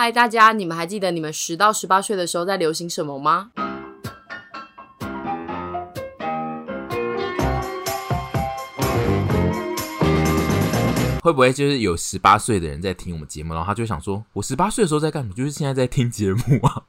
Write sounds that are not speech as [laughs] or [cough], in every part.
嗨，大家，你们还记得你们十到十八岁的时候在流行什么吗？会不会就是有十八岁的人在听我们节目，然后他就想说：“我十八岁的时候在干什么？就是现在在听节目啊。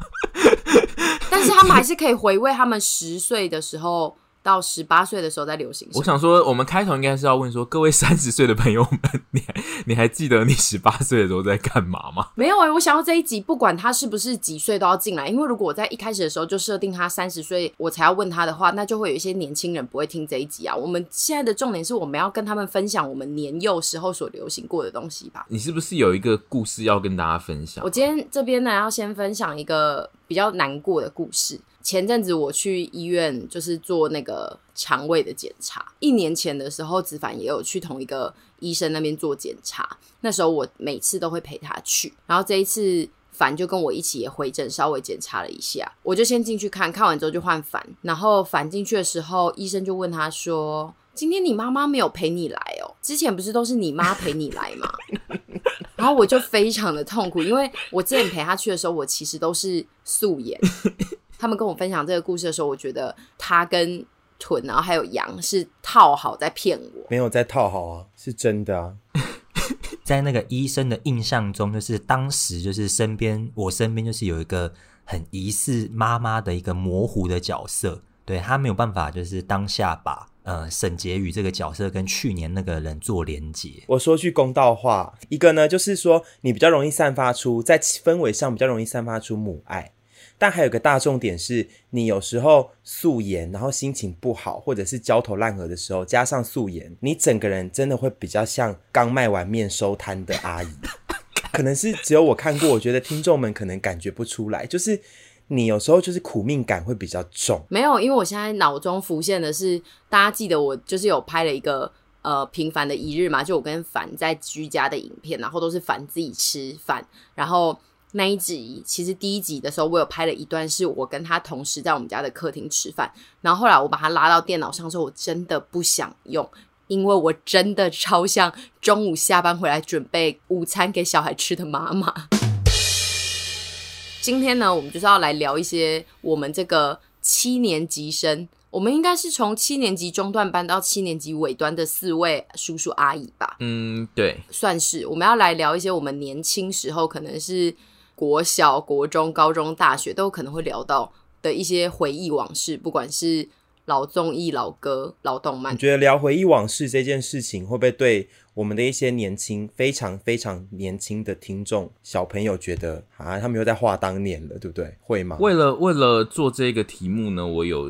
[laughs] ”但是他们还是可以回味他们十岁的时候。到十八岁的时候在流行。我想说，我们开头应该是要问说，各位三十岁的朋友们，你还你还记得你十八岁的时候在干嘛吗？没有哎、欸，我想要这一集，不管他是不是几岁都要进来，因为如果我在一开始的时候就设定他三十岁，我才要问他的话，那就会有一些年轻人不会听这一集啊。我们现在的重点是我们要跟他们分享我们年幼时候所流行过的东西吧。你是不是有一个故事要跟大家分享？我今天这边呢，要先分享一个比较难过的故事。前阵子我去医院，就是做那个肠胃的检查。一年前的时候，子凡也有去同一个医生那边做检查。那时候我每次都会陪他去，然后这一次凡就跟我一起也回诊，稍微检查了一下。我就先进去看看完之后就换凡。然后凡进去的时候，医生就问他说：“今天你妈妈没有陪你来哦？之前不是都是你妈陪你来吗？” [laughs] 然后我就非常的痛苦，因为我之前陪她去的时候，我其实都是素颜。他们跟我分享这个故事的时候，我觉得他跟豚，然后还有羊是套好在骗我，没有在套好啊，是真的啊。[laughs] 在那个医生的印象中，就是当时就是身边我身边就是有一个很疑似妈妈的一个模糊的角色，对，他没有办法就是当下把呃沈婕妤这个角色跟去年那个人做连结。我说句公道话，一个呢就是说你比较容易散发出在氛围上比较容易散发出母爱。但还有个大重点是，你有时候素颜，然后心情不好，或者是焦头烂额的时候，加上素颜，你整个人真的会比较像刚卖完面收摊的阿姨。[laughs] 可能是只有我看过，我觉得听众们可能感觉不出来，就是你有时候就是苦命感会比较重。没有，因为我现在脑中浮现的是，大家记得我就是有拍了一个呃平凡的一日嘛，就我跟凡在居家的影片，然后都是凡自己吃饭，然后。那一集其实第一集的时候，我有拍了一段，是我跟他同时在我们家的客厅吃饭。然后后来我把他拉到电脑上之后，我真的不想用，因为我真的超像中午下班回来准备午餐给小孩吃的妈妈。今天呢，我们就是要来聊一些我们这个七年级生，我们应该是从七年级中段班到七年级尾端的四位叔叔阿姨吧？嗯，对，算是。我们要来聊一些我们年轻时候可能是。国小、国中、高中、大学都有可能会聊到的一些回忆往事，不管是老综艺、老歌、老动漫。你觉得聊回忆往事这件事情，会不会对我们的一些年轻、非常非常年轻的听众小朋友觉得啊，他们又在画当年了，对不对？会吗？为了为了做这个题目呢，我有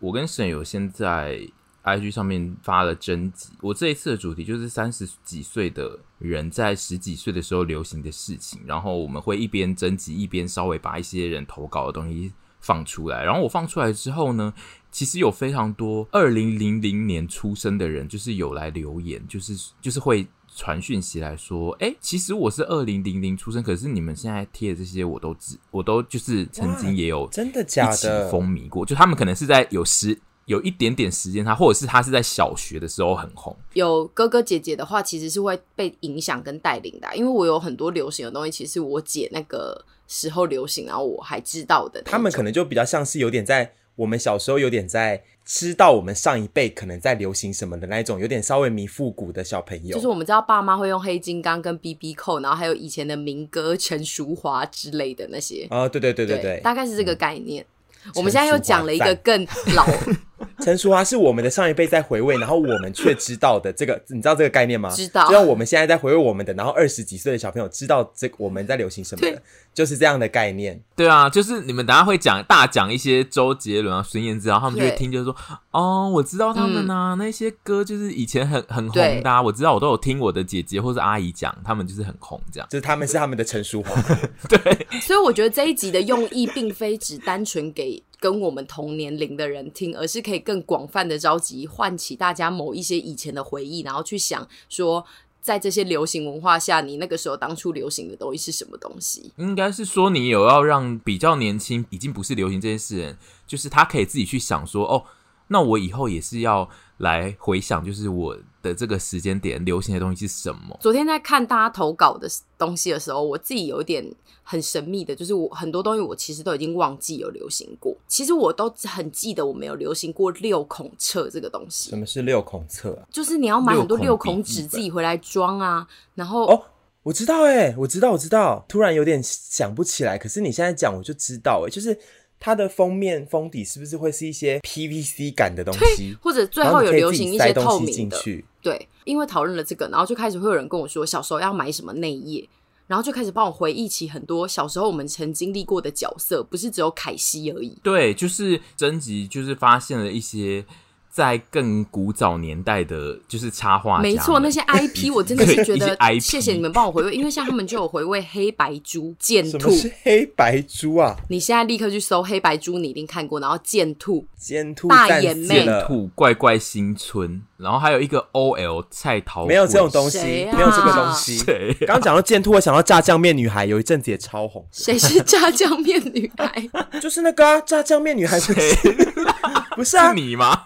我跟沈有现在。IG 上面发了征集，我这一次的主题就是三十几岁的人在十几岁的时候流行的事情，然后我们会一边征集一边稍微把一些人投稿的东西放出来，然后我放出来之后呢，其实有非常多二零零零年出生的人，就是有来留言，就是就是会传讯息来说，哎，其实我是二零零零出生，可是你们现在贴的这些我都知，我都就是曾经也有真的假的风靡过，就他们可能是在有时。有一点点时间，他或者是他是在小学的时候很红。有哥哥姐姐的话，其实是会被影响跟带领的啊，因为我有很多流行的东西，其实我姐那个时候流行，然后我还知道的。他们可能就比较像是有点在我们小时候有点在知道我们上一辈可能在流行什么的那一种，有点稍微迷复古的小朋友。就是我们知道爸妈会用黑金刚跟 BB 扣，然后还有以前的民歌陈淑华之类的那些。哦，对对对对对，对，大概是这个概念。嗯，我们现在又讲了一个更老。[laughs] 陈淑樺是我们的上一辈在回味，然后我们却知道的这个，[laughs] 你知道这个概念吗？知道。就像我们现在在回味我们的，然后二十几岁的小朋友知道这我们在流行什么的，就是这样的概念。对啊，就是你们等下会讲大讲一些周杰伦啊、孙燕姿，然后他们就会听，就是说哦，我知道他们啊、嗯，那些歌就是以前很很红的、啊，我知道，我都有听我的姐姐或是阿姨讲，他们就是很红这样。就是他们是他们的成熟化。[laughs] 对。所以我觉得这一集的用意并非只单纯给。跟我们同年龄的人听，而是可以更广泛的召集，唤起大家某一些以前的回忆，然后去想说，在这些流行文化下，你那个时候当初流行的东西是什么东西？应该是说，你有要让比较年轻，已经不是流行这件事人，就是他可以自己去想说，哦，那我以后也是要来回想，就是我的这个时间点流行的东西是什么？昨天在看大家投稿的东西的时候，我自己有一点很神秘的，就是我很多东西我其实都已经忘记有流行过。其实我都很记得我没有流行过六孔册这个东西。什么是六孔册啊？就是你要买很多六孔纸自己回来装啊，然后哦，我知道哎，我知道，我知道，突然有点想不起来。可是你现在讲我就知道哎，就是。它的封面封底是不是会是一些 PVC 感的东西，或者最后有流行一些透明的？对，因为讨论了这个，然后就开始会有人跟我说，小时候要买什么内页，然后就开始帮我回忆起很多小时候我们曾经历过的角色，不是只有凯西而已。对，就是征集，就是发现了一些。在更古早年代的，就是插画，没错，那些 [laughs] IP 我真的是觉得，[laughs] 谢谢你们帮我回味，因为像他们就有回味黑白猪、剑兔。什么是黑白猪啊？你现在立刻去搜黑白猪，你一定看过。然后剑兔、剑兔、大眼妹、剑兔、怪怪新村，然后还有一个 OL 菜桃，没有这种东西，没有这个东西。刚刚讲到剑兔，我想到炸酱面女孩，有一阵子也超红。谁是炸酱面女孩？[laughs] 就是那个炸酱面女孩，不是？不是啊，是你吗？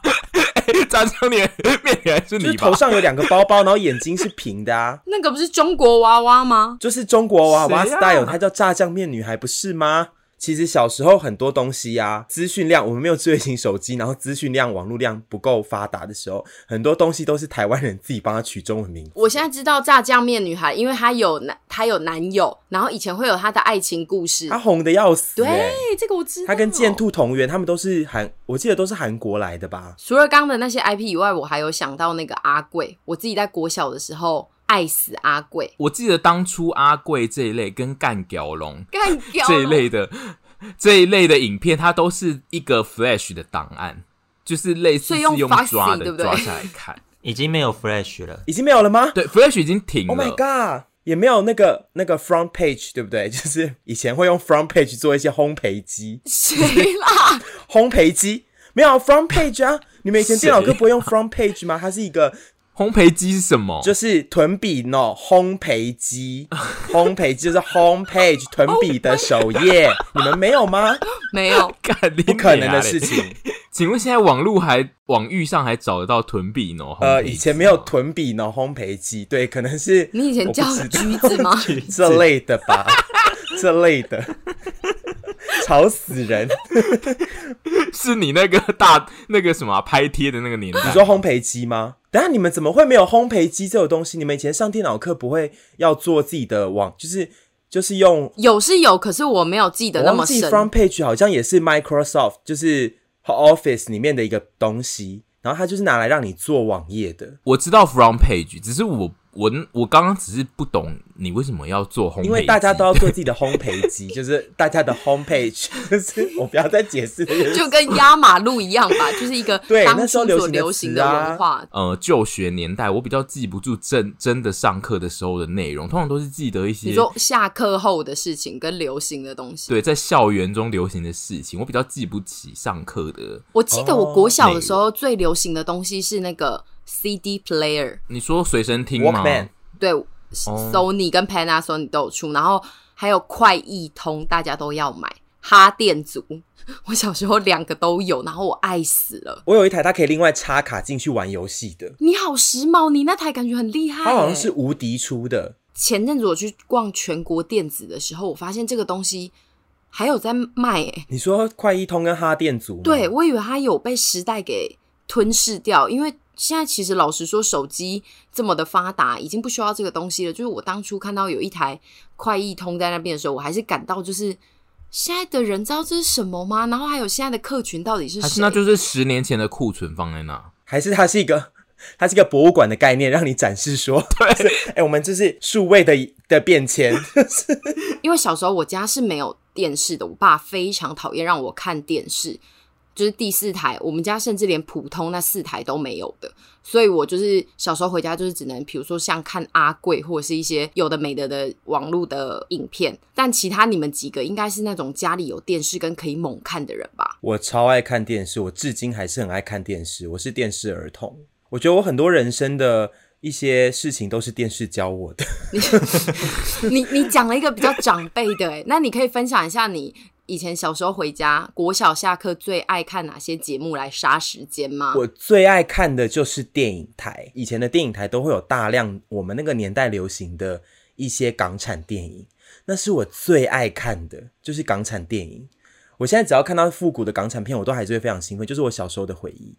炸酱面面脸是你？就是头上有两个包包，然后眼睛是平的啊。那个不是中国娃娃吗？就是中国娃娃 style，它叫炸酱面女孩，不是吗？其实小时候很多东西啊，资讯量我们没有智慧型手机，然后资讯量、网络量不够发达的时候，很多东西都是台湾人自己帮他取中文名字。我现在知道炸酱面女孩，因为她有男，她有男友，然后以前会有她的爱情故事，她红的要死。对，这个我知道。她跟剑兔同源，他们都是韩，我记得都是韩国来的吧？除了刚的那些 IP 以外，我还有想到那个阿贵，我自己在国小的时候。爱死阿贵！我记得当初阿贵这一类跟干屌龙、干屌这一类的这一类的影片，它都是一个 Flash 的档案，就是类似是用抓的对不对？抓下来看，已经没有 Flash 了，已经没有了吗？对，Flash 已经停了。Oh my god，也没有那个那个 Front Page 对不对？[laughs] 就是以前会用 Front Page 做一些烘焙机，谁啦？[laughs] 烘焙机没有 Front Page 啊？[laughs] 你们以前电脑课不会用 Front Page 吗？它是一个。烘焙机是什么？就是屯比 no 烘焙机，[laughs] 烘焙机就是 homepage [laughs] 屯比的首页，你们没有吗？没有，[laughs] 不可能的事情。请问现在网路还网域上还找得到屯比 no？呃，以前没有屯比 no 烘焙机，对，可能是你以前叫橘子吗？这类的吧，这类的，吵死人。[laughs] 是你那个大那个什么、啊、拍贴的那个年代？你说烘焙机吗？等下你们怎么会没有烘焙机这种东西？你们以前上电脑课不会要做自己的网，就是就是用有是有，可是我没有记得那么深。Front Page 好像也是 Microsoft 就是 Office 里面的一个东西，然后它就是拿来让你做网页的。我知道 Front Page，只是我。我我刚刚只是不懂你为什么要做烘焙，因为大家都要做自己的烘焙机，[laughs] 就是大家的 homepage，就是我不要再解释，[laughs] 就跟压马路一样吧，[laughs] 就是一个对当那时候所流行的文化。啊、呃，就学年代我比较记不住真真的上课的时候的内容，通常都是记得一些，你说下课后的事情跟流行的东西。对，在校园中流行的事情，我比较记不起上课的。我记得我国小的时候最流行的东西是那个 CD player，你说随身听吗？Walkman 对，Sony 跟 Panasonic 都有出，然后还有快易通，大家都要买。哈电族，[laughs] 我小时候两个都有，然后我爱死了。我有一台，它可以另外插卡进去玩游戏的。你好时髦，你那台感觉很厉害。它好像是无敌出的。前阵子我去逛全国电子的时候，我发现这个东西还有在卖。诶，你说快易通跟哈电族？对，我以为它有被时代给吞噬掉，因为。现在其实老实说，手机这么的发达，已经不需要这个东西了。就是我当初看到有一台快易通在那边的时候，我还是感到就是现在的人知道这是什么吗？然后还有现在的客群到底是谁？还是那就是十年前的库存放在那？还是它是一个它是一个博物馆的概念，让你展示说，[laughs] 对，哎、欸，我们这是数位的的变迁。[laughs] 因为小时候我家是没有电视的，我爸非常讨厌让我看电视。就是第四台，我们家甚至连普通那四台都没有的，所以我就是小时候回家就是只能，比如说像看阿贵或者是一些有的没的的网络的影片，但其他你们几个应该是那种家里有电视跟可以猛看的人吧？我超爱看电视，我至今还是很爱看电视，我是电视儿童。我觉得我很多人生的一些事情都是电视教我的。[laughs] 你你讲了一个比较长辈的，诶，那你可以分享一下你。以前小时候回家，国小下课最爱看哪些节目来杀时间吗？我最爱看的就是电影台，以前的电影台都会有大量我们那个年代流行的一些港产电影，那是我最爱看的，就是港产电影。我现在只要看到复古的港产片，我都还是会非常兴奋，就是我小时候的回忆。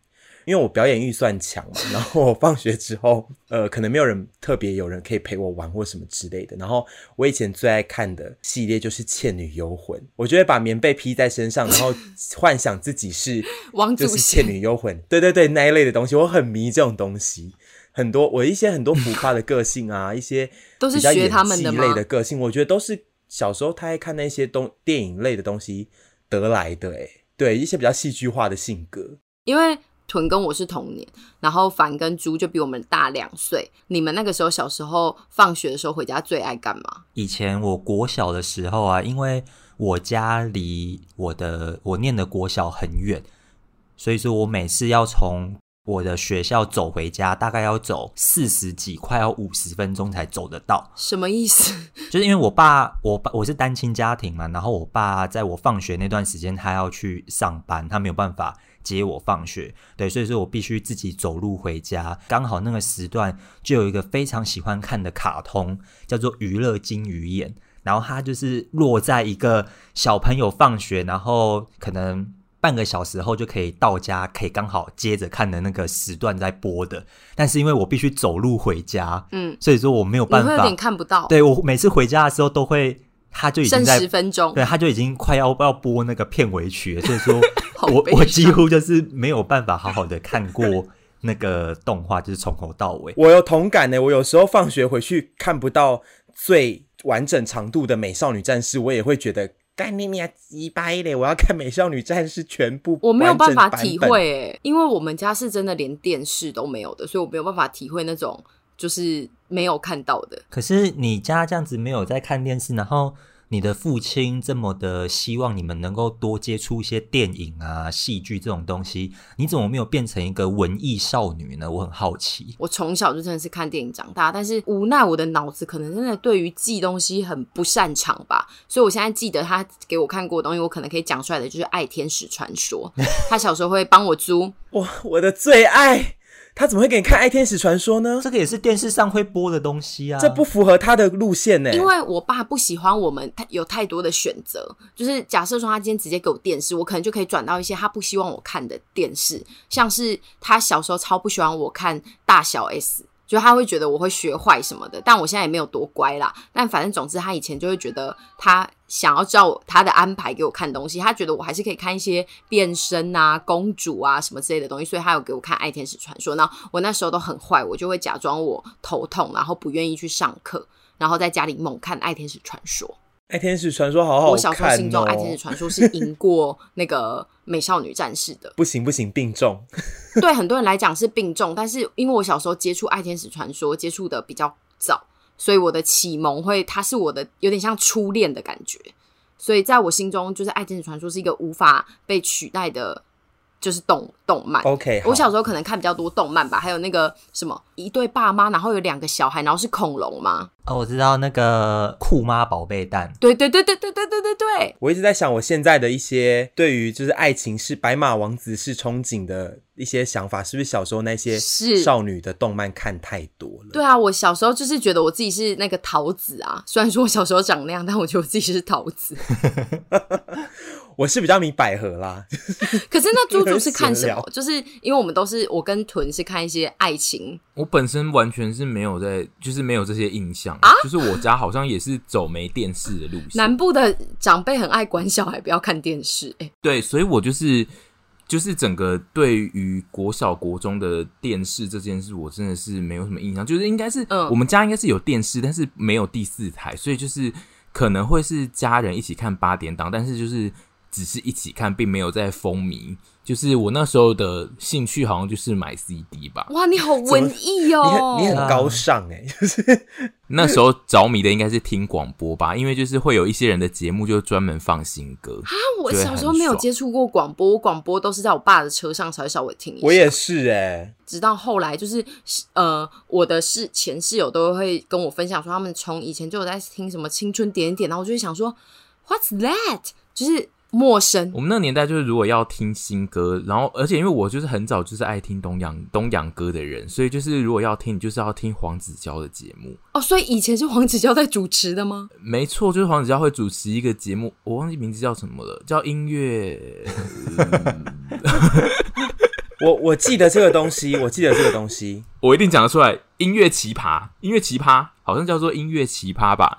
因为我表演预算强嘛，然后我放学之后，呃，可能没有人特别有人可以陪我玩或什么之类的。然后我以前最爱看的系列就是《倩女幽魂》，我就会把棉被披在身上，然后幻想自己是 [laughs] 王祖贤，就是倩女幽魂。对对对，那一类的东西，我很迷这种东西。很多我一些很多浮夸的个性啊，一些 [laughs] 都是学他们的类的个性，我觉得都是小时候太爱看那些东电影类的东西得来的。哎，对一些比较戏剧化的性格，因为。屯跟我是同年，然后凡跟猪就比我们大两岁。你们那个时候小时候放学的时候回家最爱干嘛？以前我国小的时候啊，因为我家离我的我念的国小很远，所以说我每次要从我的学校走回家，大概要走四十几，快要五十分钟才走得到。什么意思？[laughs] 就是因为我爸，我爸我是单亲家庭嘛，然后我爸在我放学那段时间，他要去上班，他没有办法。接我放学，对，所以说我必须自己走路回家。刚好那个时段就有一个非常喜欢看的卡通，叫做《娱乐金鱼眼》，然后它就是落在一个小朋友放学，然后可能半个小时后就可以到家，可以刚好接着看的那个时段在播的。但是因为我必须走路回家，嗯，所以说我没有办法，有点看不到。对，我每次回家的时候都会。他就已经在十分钟，对，他就已经快要要播那个片尾曲了，所以说 [laughs] 我我几乎就是没有办法好好的看过 [laughs] 那个动画，就是从头到尾。我有同感呢，我有时候放学回去看不到最完整长度的《美少女战士》，我也会觉得干你娘鸡掰嘞！我要看《美少女战士》全部，我没有办法体会诶，因为我们家是真的连电视都没有的，所以我没有办法体会那种。就是没有看到的。可是你家这样子没有在看电视，然后你的父亲这么的希望你们能够多接触一些电影啊、戏剧这种东西，你怎么没有变成一个文艺少女呢？我很好奇。我从小就真的是看电影长大，但是无奈我的脑子可能真的对于记东西很不擅长吧，所以我现在记得他给我看过的东西，我可能可以讲出来的就是《爱天使传说》。他小时候会帮我租，[laughs] 哇，我的最爱。他怎么会给你看《爱天使传说》呢？这个也是电视上会播的东西啊，这不符合他的路线呢。因为我爸不喜欢我们太有太多的选择，就是假设说他今天直接给我电视，我可能就可以转到一些他不希望我看的电视，像是他小时候超不喜欢我看大小 S。就他会觉得我会学坏什么的，但我现在也没有多乖啦。但反正总之，他以前就会觉得他想要照他的安排给我看东西，他觉得我还是可以看一些变身啊、公主啊什么之类的东西，所以他有给我看《爱天使传说》。那我那时候都很坏，我就会假装我头痛，然后不愿意去上课，然后在家里猛看《爱天使传说》。爱天使传说好好看哦！我小时候心中爱天使传说是赢过那个美少女战士的。[laughs] 不行不行，病重。[laughs] 对很多人来讲是病重，但是因为我小时候接触爱天使传说接触的比较早，所以我的启蒙会，它是我的有点像初恋的感觉。所以在我心中，就是爱天使传说是一个无法被取代的。就是动动漫，OK。我小时候可能看比较多动漫吧，还有那个什么一对爸妈，然后有两个小孩，然后是恐龙吗？哦，我知道那个酷妈宝贝蛋。对对对对对对对对对。我一直在想，我现在的一些对于就是爱情是白马王子是憧憬的一些想法，是不是小时候那些少女的动漫看太多了？对啊，我小时候就是觉得我自己是那个桃子啊，虽然说我小时候长那样，但我觉得我自己是桃子。[laughs] 我是比较迷百合啦，[laughs] 可是那猪猪是看什么？[laughs] 就是因为我们都是我跟屯是看一些爱情。我本身完全是没有在，就是没有这些印象啊。就是我家好像也是走没电视的路线。南部的长辈很爱管小孩不要看电视，欸，对，所以我就是就是整个对于国小国中的电视这件事，我真的是没有什么印象。就是应该是，嗯，我们家应该是有电视，但是没有第四台，所以就是可能会是家人一起看八点档，但是就是。只是一起看，并没有在风靡。就是我那时候的兴趣，好像就是买 CD 吧。哇，你好文艺哦！你很你很高尚哎，就是那时候着迷的应该是听广播吧，因为就是会有一些人的节目就专门放新歌啊。我小时候没有接触过广播，我广播都是在我爸的车上才会稍微听一下。我也是哎，直到后来就是呃，我的室前室友都会跟我分享说，他们从以前就有在听什么青春点点，然后我就会想说，What's that？就是。陌生。我们那个年代就是，如果要听新歌，然后而且因为我就是很早就是爱听东洋东洋歌的人，所以就是如果要听，你就是要听黄子佼的节目哦。所以以前是黄子佼在主持的吗？没错，就是黄子佼会主持一个节目，我忘记名字叫什么了，叫音乐。[laughs] 我我记得这个东西，我记得这个东西，我一定讲得出来。音乐奇葩，音乐奇葩，好像叫做音乐奇葩吧。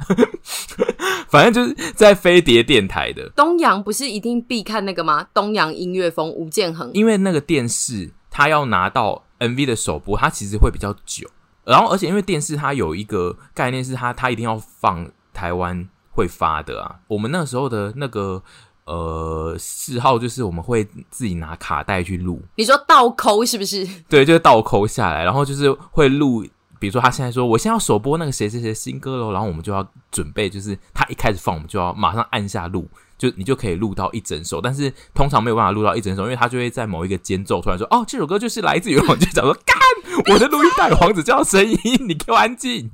反正就是在飞碟电台的东阳，不是一定必看那个吗？东阳音乐风，吴建衡。因为那个电视，他要拿到 MV 的首播，它其实会比较久。然后，而且因为电视它有一个概念，是它它一定要放台湾会发的啊。我们那时候的那个。呃，嗜好就是我们会自己拿卡带去录。你说倒抠是不是？对，就是倒抠下来，然后就是会录。比如说他现在说我现在要首播那个谁谁谁新歌喽，然后我们就要准备，就是他一开始放，我们就要马上按下录，就你就可以录到一整首。但是通常没有办法录到一整首，因为他就会在某一个间奏突然说：“哦，这首歌就是来自于我就讲。”说：“干，我的录音带有黄子叫声音，你给我安静。”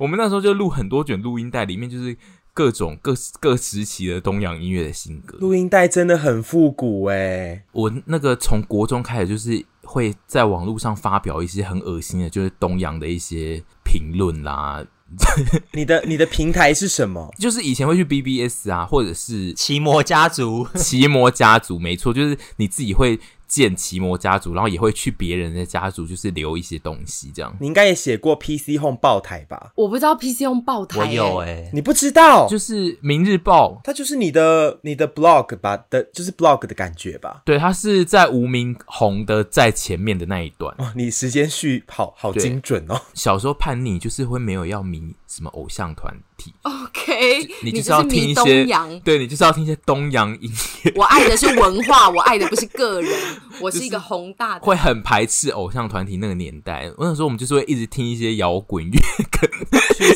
我们那时候就录很多卷录音带，里面就是。各种各各时期的东洋音乐的新歌，录音带真的很复古诶。我那个从国中开始，就是会在网络上发表一些很恶心的，就是东洋的一些评论啦。[laughs] 你的你的平台是什么？就是以前会去 BBS 啊，或者是奇魔家族，奇魔家族，没错，就是你自己会。建奇摩家族，然后也会去别人的家族，就是留一些东西这样。你应该也写过 PC Home 爆台吧？我不知道 PC Home 爆台、欸，我有哎、欸，你不知道？就是明日报，它就是你的你的 blog 吧的，就是 blog 的感觉吧？对，它是在无名红的在前面的那一段。哦，你时间序好好精准哦。小时候叛逆就是会没有要迷什么偶像团体。OK，你就是要听一些，你对，你就是要听一些东洋音乐。我爱的是文化，[laughs] 我爱的不是个人。我是一个宏大的，会很排斥偶像团体那个年代。我想说，我们就是会一直听一些摇滚乐跟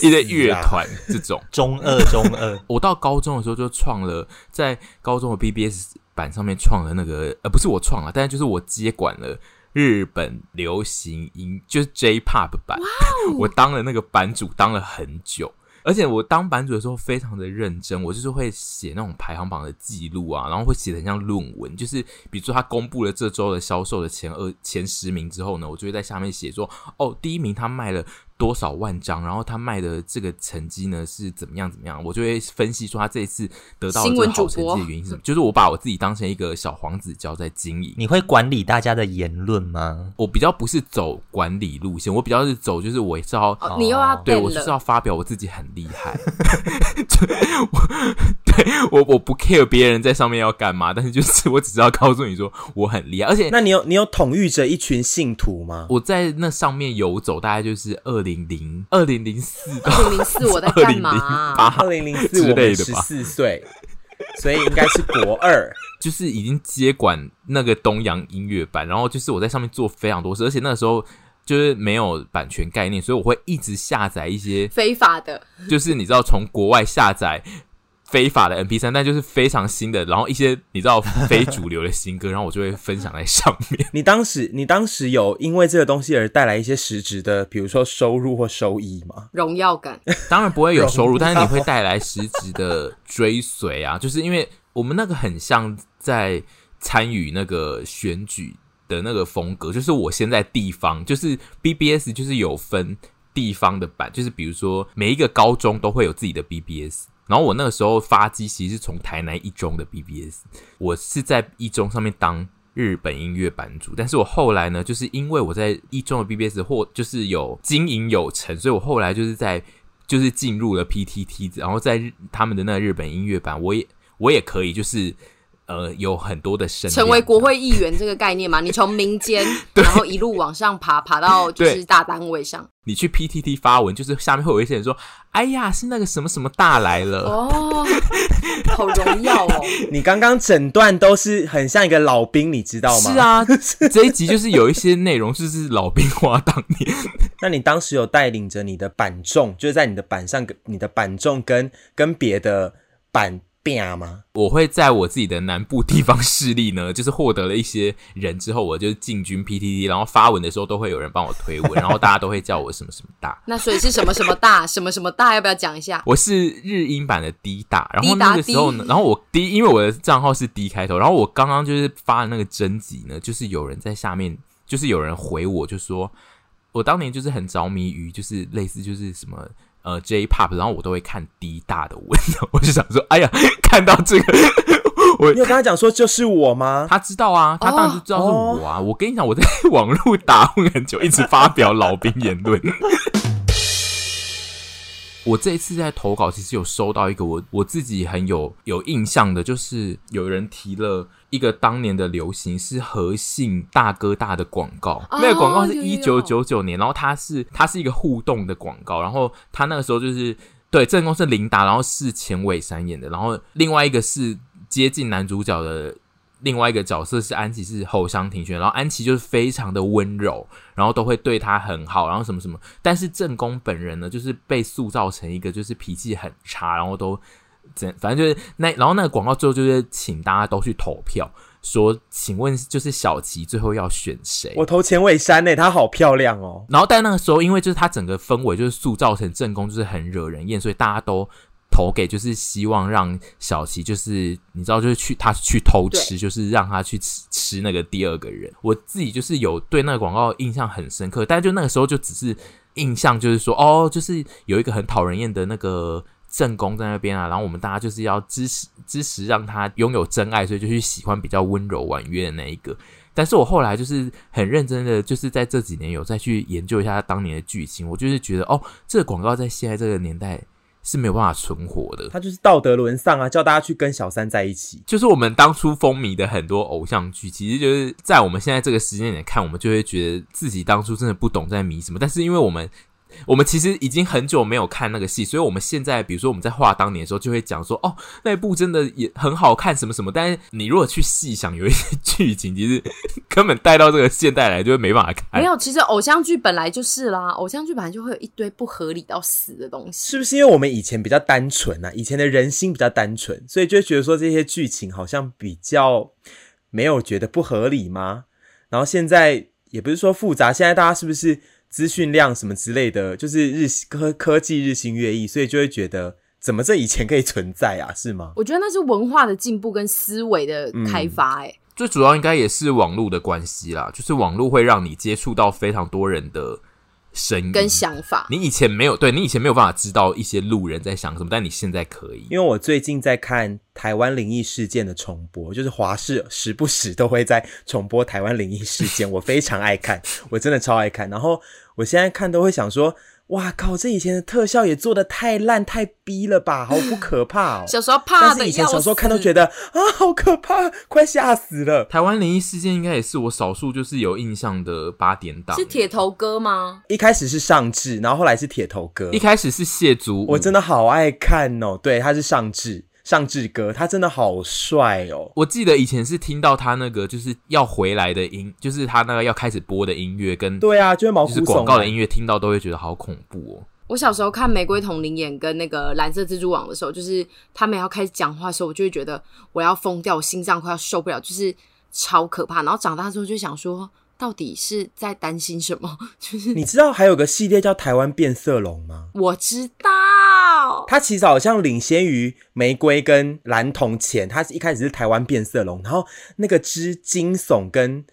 一些乐团这种中二 [laughs] 中二。[laughs] 我到高中的时候就创了，在高中的 BBS 版上面创了那个，呃，不是我创了，但是就是我接管了日本流行音，就是 J-Pop 版。Wow! 我当了那个版主，当了很久。而且我当版主的时候非常的认真，我就是会写那种排行榜的记录啊，然后会写得很像论文。就是比如说他公布了这周的销售的前二前十名之后呢，我就会在下面写说，哦，第一名他卖了。多少万张，然后他卖的这个成绩呢是怎么样怎么样？我就会分析说他这一次得到这个好成绩的原因是什么？就是我把我自己当成一个小黄子佼在经营。你会管理大家的言论吗？我比较不是走管理路线，我比较是走就是我是要、哦、你又要对我就是要发表我自己很厉害。[laughs] 我对我我不 care 别人在上面要干嘛，但是就是 [laughs] 我只是要告诉你说我很厉害。而且那你有你有统御着一群信徒吗？我在那上面游走，大概就是二零。零零二零零四，二零零四我在干嘛？二零零四我们十四岁，所以应该是国二，[laughs] 就是已经接管那个东洋音乐版，然后就是我在上面做非常多事，而且那个时候就是没有版权概念，所以我会一直下载一些非法的，就是你知道从国外下载。非法的 MP 三但就是非常新的，然后一些你知道 [laughs] 非主流的新歌，然后我就会分享在上面。[laughs] 你当时，你当时有因为这个东西而带来一些实质的，比如说收入或收益吗？荣耀感，当然不会有收入，但是你会带来实质的追随啊，就是因为我们那个很像在参与那个选举的那个风格，就是我现在地方，就是 BBS 就是有分地方的版，就是比如说每一个高中都会有自己的 BBS。然后我那个时候发机其实是从台南一中的 BBS，我是在一中上面当日本音乐版主，但是我后来呢，就是因为我在一中的 BBS 或就是有经营有成，所以我后来就是在就是进入了 PTT，然后在他们的那日本音乐版，我也我也可以就是。呃，有很多的声，成为国会议员这个概念嘛？你从民间，[laughs] 然后一路往上爬，爬到就是大单位上。你去 PTT 发文，就是下面会有一些人说：“哎呀，是那个什么什么大来了哦，好荣耀哦！” [laughs] 你刚刚整段都是很像一个老兵，你知道吗？是啊，[laughs] 这一集就是有一些内容就是老兵话当年。那你当时有带领着你的板众，就是在你的板上，你的板众跟跟别的版。变吗？我会在我自己的南部地方势力呢，[laughs] 就是获得了一些人之后，我就进军 PTT，然后发文的时候都会有人帮我推文，[laughs] 然后大家都会叫我什么什么大。那所以是什么什么大，[laughs] 什么什么大，要不要讲一下？我是日英版的 D 大，然后那个时候呢，然后我 D，因为我的账号是 D 开头，然后我刚刚就是发的那个征集呢，就是有人在下面，就是有人回我，就说我当年就是很着迷于，就是类似就是什么。呃，J-pop，然后我都会看 D 大的文，[laughs] 我就想说，哎呀，看到这个，我你有跟他讲说就是我吗？他知道啊，他当然就知道是我啊。Oh, oh. 我跟你讲，我在 [laughs] 网络打混很久，一直发表老兵言论。我这一次在投稿，其实有收到一个我我自己很有有印象的，就是有人提了一个当年的流行是和信大哥大的广告，哦、那个广告是一九九九年，然后它是它是一个互动的广告，然后它那个时候就是对正宫是琳达，然后是钱伟山演的，然后另外一个是接近男主角的。另外一个角色是安琪，是后香亭轩，然后安琪就是非常的温柔，然后都会对他很好，然后什么什么。但是正宫本人呢，就是被塑造成一个就是脾气很差，然后都怎反正就是那，然后那个广告最后就是请大家都去投票，说请问就是小琪最后要选谁？我投钱尾山呢，她好漂亮哦。然后但那个时候，因为就是她整个氛围就是塑造成正宫就是很惹人厌，所以大家都。投给就是希望让小琪，就是你知道，就是去他去偷吃，就是让他去吃吃那个第二个人。我自己就是有对那个广告印象很深刻，但是就那个时候就只是印象，就是说哦，就是有一个很讨人厌的那个正宫在那边啊，然后我们大家就是要支持支持，让他拥有真爱，所以就去喜欢比较温柔婉约的那一个。但是我后来就是很认真的，就是在这几年有再去研究一下他当年的剧情，我就是觉得哦，这个广告在现在这个年代。是没有办法存活的，他就是道德沦丧啊！叫大家去跟小三在一起，就是我们当初风靡的很多偶像剧，其实就是在我们现在这个时间点看，我们就会觉得自己当初真的不懂在迷什么，但是因为我们。我们其实已经很久没有看那个戏，所以我们现在，比如说我们在画当年的时候，就会讲说，哦，那一部真的也很好看，什么什么。但是你如果去细想，有一些剧情其实根本带到这个现代来，就会没办法看。没有，其实偶像剧本来就是啦，偶像剧本来就会有一堆不合理到死的东西。是不是？因为我们以前比较单纯啊？以前的人心比较单纯，所以就会觉得说这些剧情好像比较没有觉得不合理吗？然后现在也不是？说复杂，现在大家是不是？资讯量什么之类的，就是日科科技日新月异，所以就会觉得怎么这以前可以存在啊？是吗？我觉得那是文化的进步跟思维的开发、欸，哎、嗯，最主要应该也是网络的关系啦，就是网络会让你接触到非常多人的。声音跟想法，你以前没有，对，你以前没有办法知道一些路人在想什么，但你现在可以。因为我最近在看台湾灵异事件的重播，就是华视时不时都会在重播台湾灵异事件，我非常爱看，我真的超爱看。然后我现在看都会想说。哇靠！这以前的特效也做的太烂太逼了吧，好不可怕哦。[laughs] 小时候怕的，是以前小时候看都觉得啊，好可怕，快吓死了。台湾灵异事件应该也是我少数就是有印象的八点档。是铁头哥吗？一开始是尚智，然后后来是铁头哥。一开始是谢祖武，我真的好爱看哦。对，他是尚志。尚志哥，他真的好帅哦！我记得以前是听到他那个就是要回来的音，就是他那个要开始播的音乐，跟对啊，就是广告的音乐，听到都会觉得好恐怖哦。我小时候看《玫瑰同林眼》跟那个《蓝色蜘蛛网》的时候，就是他们要开始讲话的时候，我就会觉得我要疯掉，我心脏快要受不了，就是超可怕。然后长大之后就想说，到底是在担心什么？[laughs] 就是你知道还有个系列叫《台湾变色龙》吗？我知道，它其实好像领先于玫瑰跟蓝铜钱，它是一开始是台湾变色龙，然后那个之惊悚跟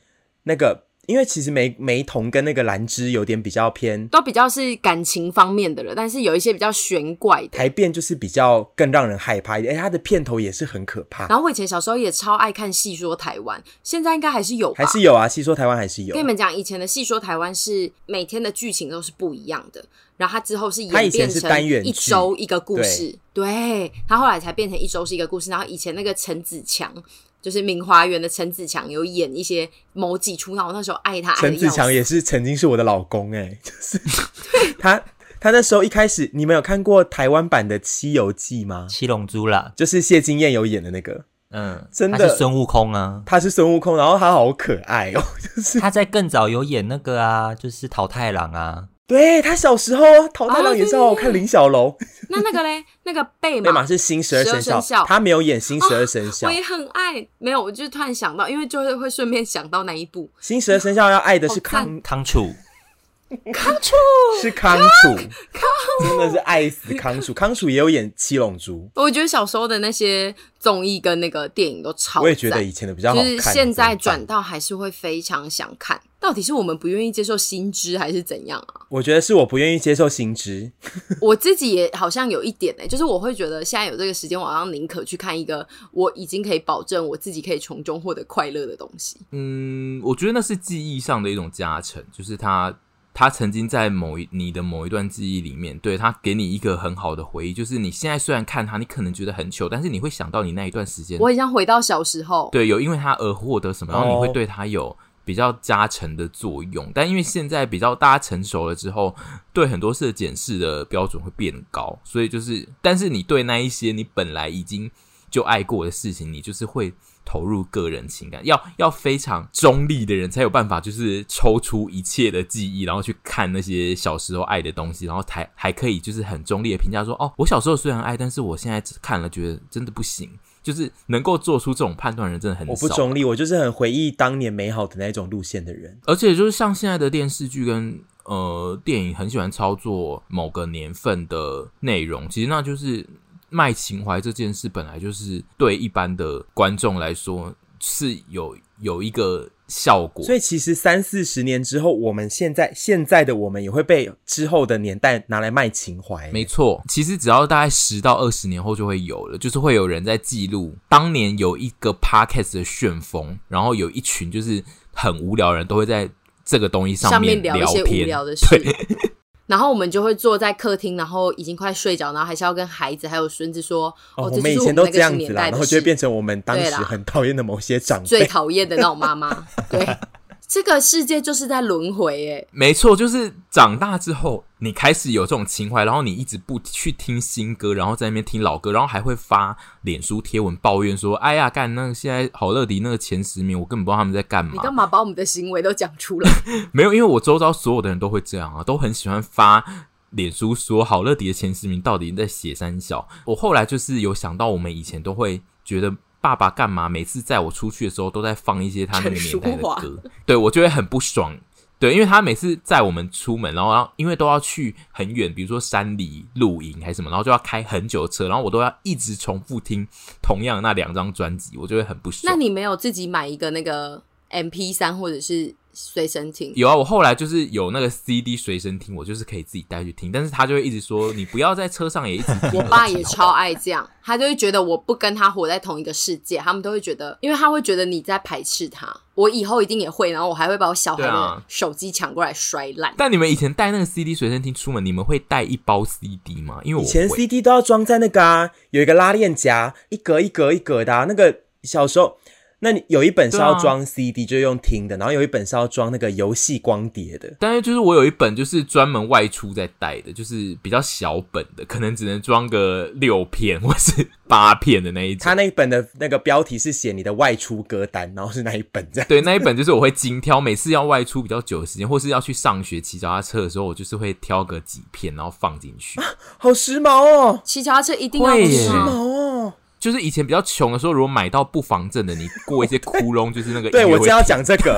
那个。因为其实玫玫瞳跟那个兰芝有点比较偏，都比较是感情方面的了，但是有一些比较玄怪的。台变就是比较更让人害怕一点，哎，它的片头也是很可怕。然后我以前小时候也超爱看《戏说台湾》，现在应该还是有，还是有啊，《戏说台湾》还是有。跟你们讲，以前的《戏说台湾》是每天的剧情都是不一样的，然后它之后是演变成一周一个故事，对，对，它后来才变成一周是一个故事。然后以前那个陈子强。就是明华园的陈子强有演一些某几出，那我那时候爱他。陈子强也是曾经是我的老公哎，就是他他那时候一开始，你们有看过台湾版的《西游记》吗？七龙珠啦，就是谢金燕有演的那个，嗯，[laughs] 真的他是孙悟空啊，他是孙悟空，然后他好可爱哦，就是他在更早有演那个啊，就是桃太郎啊。对他小时候桃太郎也是好好看，林小龙。那那个嘞，那个贝贝马是新十二生肖，生肖他没有演新十二生肖。我也很爱，没有，我就突然想到，因为就是会顺便想到那一部新十二生肖要爱的是康康楚。康楚是康楚，真的是爱死康楚。康楚也有演七龙珠。我觉得小时候的那些综艺跟那个电影都超。我也觉得以前的比较好看，就是现在转到还是会非常想看。到底是我们不愿意接受新知，还是怎样啊？我觉得是我不愿意接受新知。[laughs] 我自己也好像有一点呢、欸，就是我会觉得现在有这个时间，我好像宁可去看一个我已经可以保证我自己可以从中获得快乐的东西。嗯，我觉得那是记忆上的一种加成，就是他。他曾经在某一你的某一段记忆里面，对，他给你一个很好的回忆，就是你现在虽然看他，你可能觉得很糗，但是你会想到你那一段时间，我很想回到小时候，对，有因为他而获得什么，然后你会对他有比较加成的作用。Oh. 但因为现在比较大家成熟了之后，对很多事的检视的标准会变高，所以就是，但是你对那一些你本来已经就爱过的事情，你就是会。投入个人情感，要要非常中立的人才有办法，就是抽出一切的记忆，然后去看那些小时候爱的东西，然后才还可以就是很中立的评价说，哦，我小时候虽然爱，但是我现在看了觉得真的不行，就是能够做出这种判断的人真的很少。我不中立，我就是很回忆当年美好的那种路线的人。而且就是像现在的电视剧跟呃电影，很喜欢操作某个年份的内容，其实那就是。卖情怀这件事本来就是对一般的观众来说是有有一个效果，所以其实三四十年之后，我们现在现在的我们也会被之后的年代拿来卖情怀。没错，其实只要大概十到二十年后就会有了，就是会有人在记录当年有一个 podcast 的旋风，然后有一群就是很无聊的人都会在这个东西上面聊，天面聊一些无聊的事。[laughs] 然后我们就会坐在客厅，然后已经快睡着，然后还是要跟孩子还有孙子说：“哦，哦这是我们以前都这样子啦。”然后就会变成我们当时很讨厌的某些长辈，最讨厌的那种妈妈。对。这个世界就是在轮回，哎，没错，就是长大之后，你开始有这种情怀，然后你一直不去听新歌，然后在那边听老歌，然后还会发脸书贴文抱怨说：“哎呀，干那个现在好乐迪那个前十名，我根本不知道他们在干嘛。”你干嘛把我们的行为都讲出来？没有，因为我周遭所有的人都会这样啊，都很喜欢发脸书说好乐迪的前十名到底在写三小。我后来就是有想到，我们以前都会觉得。爸爸干嘛？每次载我出去的时候，都在放一些他那个年代的歌，对，我就会很不爽。对，因为他每次载我们出门，然后，然后因为都要去很远，比如说山里露营还是什么，然后就要开很久的车，然后我都要一直重复听同样的那两张专辑，我就会很不爽。那你没有自己买一个那个 M P 三或者是？随身听有啊，我后来就是有那个 CD 随身听，我就是可以自己带去听，但是他就会一直说你不要在车上也一直听。[laughs] 我爸也超爱这样，他就会觉得我不跟他活在同一个世界，他们都会觉得，因为他会觉得你在排斥他。我以后一定也会，然后我还会把我小孩的手机抢过来摔烂。啊。但你们以前带那个 CD 随身听出门，你们会带一包 CD 吗？因为我以前 CD 都要装在那个啊，有一个拉链夹，一格一格一格的，啊，那个小时候。那你有一本是要装 CD，、啊、就用听的，然后有一本是要装那个游戏光碟的。但是就是我有一本就是专门外出在带的，就是比较小本的，可能只能装个六片或是八片的那一种。他那一本的那个标题是写你的外出歌单，然后是那一本这样。对，那一本就是我会精挑，每次要外出比较久的时间，或是要去上学骑脚踏车的时候，我就是会挑个几片，然后放进去。啊，好时髦哦！[laughs] 骑脚踏车一定要时髦哦。就是以前比较穷的时候，如果买到不防震的，你过一些窟窿，就是那个。[laughs] 对，我正要讲这个，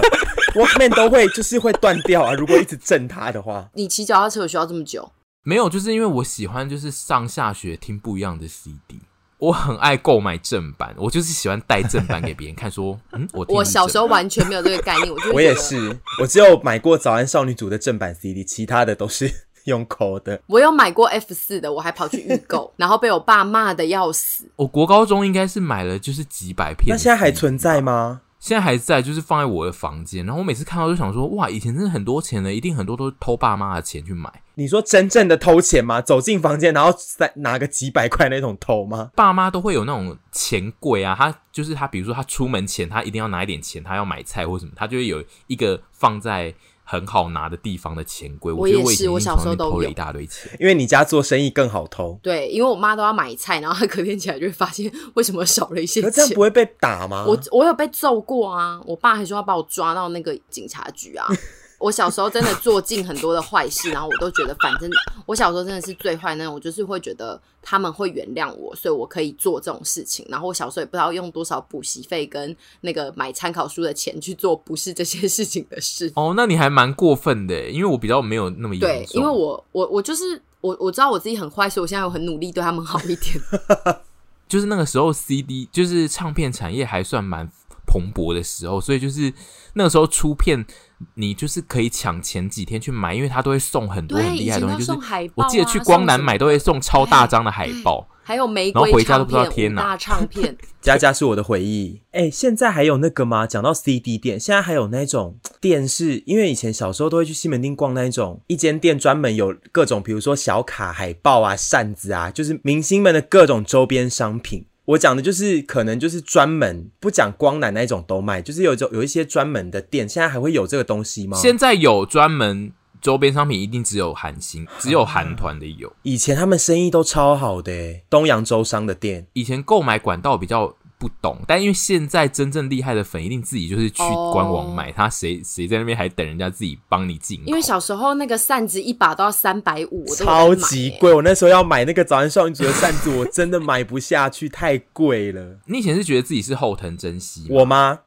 我后面都会就是会断掉啊。[laughs] 如果一直震它的话，你骑脚踏车有需要这么久？没有，就是因为我喜欢就是上下学听不一样的 CD，我很爱购买正版，我就是喜欢带正版给别人看，说 [laughs] 嗯，我我小时候完全没有这个概念，我就我也是，我只有买过早安少女组的正版 CD，其他的都是。[laughs] 用抠的，我有买过 F 四的，我还跑去预购，[laughs] 然后被我爸骂的要死。我国高中应该是买了就是几百片，那现在还存在吗？现在还在，就是放在我的房间。然后我每次看到就想说，哇，以前真的很多钱呢，一定很多都是偷爸妈的钱去买。你说真正的偷钱吗？走进房间然后再拿个几百块那种偷吗？爸妈都会有那种钱柜啊，他就是他，比如说他出门前他一定要拿一点钱，他要买菜或什么，他就会有一个放在。很好拿的地方的钱柜，我也是，我小时候都偷了一大堆钱。因为你家做生意更好偷。对，因为我妈都要买菜，然后她隔天起来就会发现为什么少了一些钱。这样不会被打吗？我我有被揍过啊！我爸还说要把我抓到那个警察局啊！[laughs] 我小时候真的做尽很多的坏事，然后我都觉得，反正我小时候真的是最坏那种，我就是会觉得他们会原谅我，所以我可以做这种事情。然后我小时候也不知道用多少补习费跟那个买参考书的钱去做不是这些事情的事。哦，那你还蛮过分的，因为我比较没有那么严重。对，因为我我我就是我我知道我自己很坏，所以我现在有很努力对他们好一点。[laughs] 就是那个时候，CD 就是唱片产业还算蛮蓬勃的时候，所以就是那个时候出片，你就是可以抢前几天去买，因为他都会送很多很厉害的东西，就是我记得去光南买都会送超大张的海报，还有玫瑰，然后回家都不知道天哪，大唱片，[laughs] 家家是我的回忆。哎、欸，现在还有那个吗？讲到 CD 店，现在还有那种店是，因为以前小时候都会去西门町逛那一种一间店，专门有各种，比如说小卡、海报啊、扇子啊，就是明星们的各种周边商品。我讲的就是可能就是专门不讲光奶那种都卖，就是有种有一些专门的店，现在还会有这个东西吗？现在有专门周边商品，一定只有韩星，只有韩团的有。以前他们生意都超好的，东洋周商的店，以前购买管道比较。不懂，但因为现在真正厉害的粉一定自己就是去官网买，他谁谁在那边还等人家自己帮你进。因为小时候那个扇子一把都要三百五，超级贵。我那时候要买那个早安少女组的扇子，我真的买不下去，太贵了。你以前是觉得自己是后藤真希？我吗？